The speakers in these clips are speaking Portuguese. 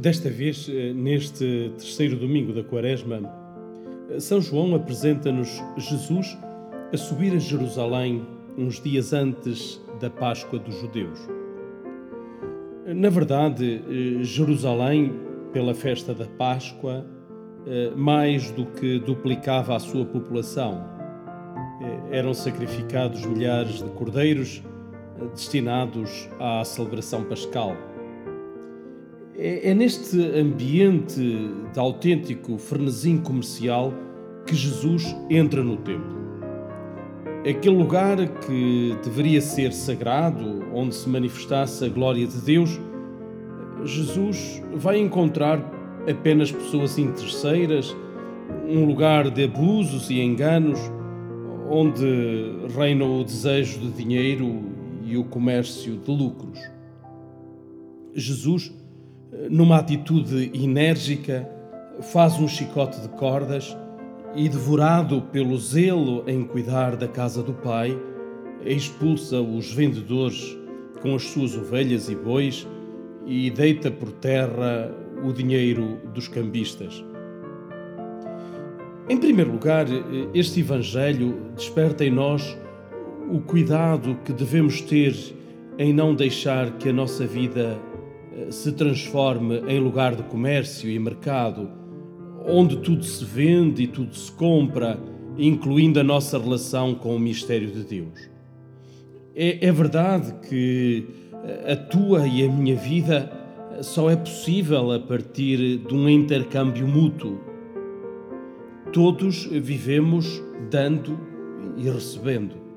Desta vez, eh, neste terceiro domingo da Quaresma, eh, São João apresenta-nos Jesus a subir a Jerusalém uns dias antes da Páscoa dos Judeus. Na verdade, eh, Jerusalém, pela festa da Páscoa, mais do que duplicava a sua população. Eram sacrificados milhares de cordeiros destinados à celebração pascal. É, é neste ambiente de autêntico frenesim comercial que Jesus entra no templo. Aquele lugar que deveria ser sagrado, onde se manifestasse a glória de Deus, Jesus vai encontrar apenas pessoas interesseiras, um lugar de abusos e enganos, onde reina o desejo de dinheiro e o comércio de lucros. Jesus numa atitude enérgica, faz um chicote de cordas e, devorado pelo zelo em cuidar da casa do pai, expulsa os vendedores com as suas ovelhas e bois e deita por terra o dinheiro dos cambistas. Em primeiro lugar, este Evangelho desperta em nós o cuidado que devemos ter em não deixar que a nossa vida se transforme em lugar de comércio e mercado, onde tudo se vende e tudo se compra, incluindo a nossa relação com o mistério de Deus. É, é verdade que a tua e a minha vida só é possível a partir de um intercâmbio mútuo. Todos vivemos dando e recebendo.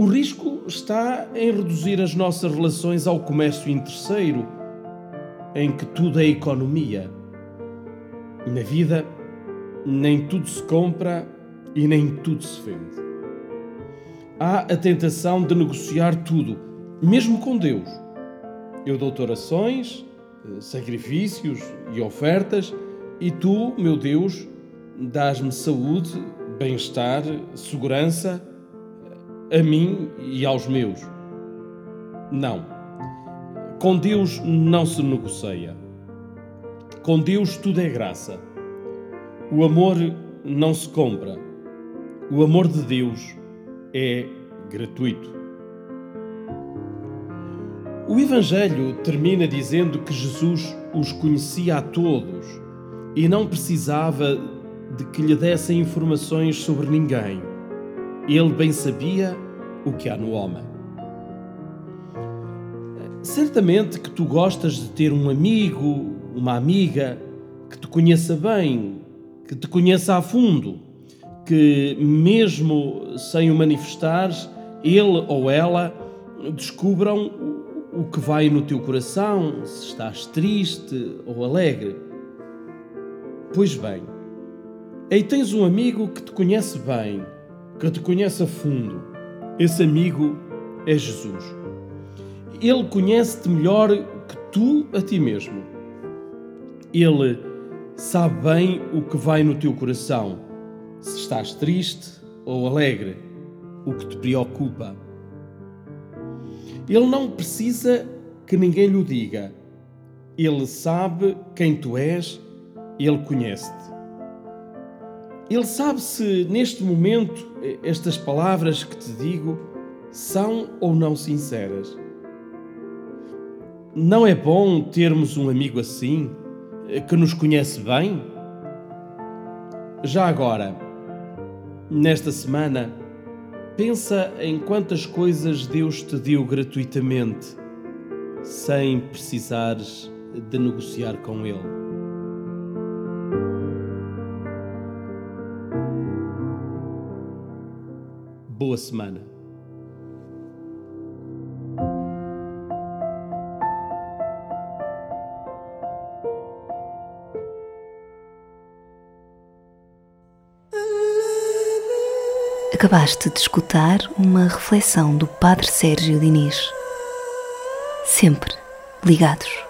O risco está em reduzir as nossas relações ao comércio interesseiro em que tudo é economia. Na vida, nem tudo se compra e nem tudo se vende. Há a tentação de negociar tudo, mesmo com Deus. Eu dou-te orações, sacrifícios e ofertas, e tu, meu Deus, dás-me saúde, bem-estar, segurança a mim e aos meus. Não. Com Deus não se negocia. Com Deus tudo é graça. O amor não se compra. O amor de Deus é gratuito. O Evangelho termina dizendo que Jesus os conhecia a todos e não precisava de que lhe dessem informações sobre ninguém. Ele bem sabia o que há no homem. Certamente que tu gostas de ter um amigo, uma amiga que te conheça bem, que te conheça a fundo, que mesmo sem o manifestares, ele ou ela descubram o que vai no teu coração, se estás triste ou alegre. Pois bem, aí tens um amigo que te conhece bem, que te conhece a fundo. Esse amigo é Jesus. Ele conhece-te melhor que tu a ti mesmo. Ele sabe bem o que vai no teu coração, se estás triste ou alegre, o que te preocupa. Ele não precisa que ninguém lhe diga. Ele sabe quem tu és, ele conhece-te. Ele sabe se neste momento estas palavras que te digo são ou não sinceras. Não é bom termos um amigo assim, que nos conhece bem? Já agora, nesta semana, pensa em quantas coisas Deus te deu gratuitamente, sem precisares de negociar com Ele. Boa semana. Acabaste de escutar uma reflexão do Padre Sérgio Diniz. Sempre ligados.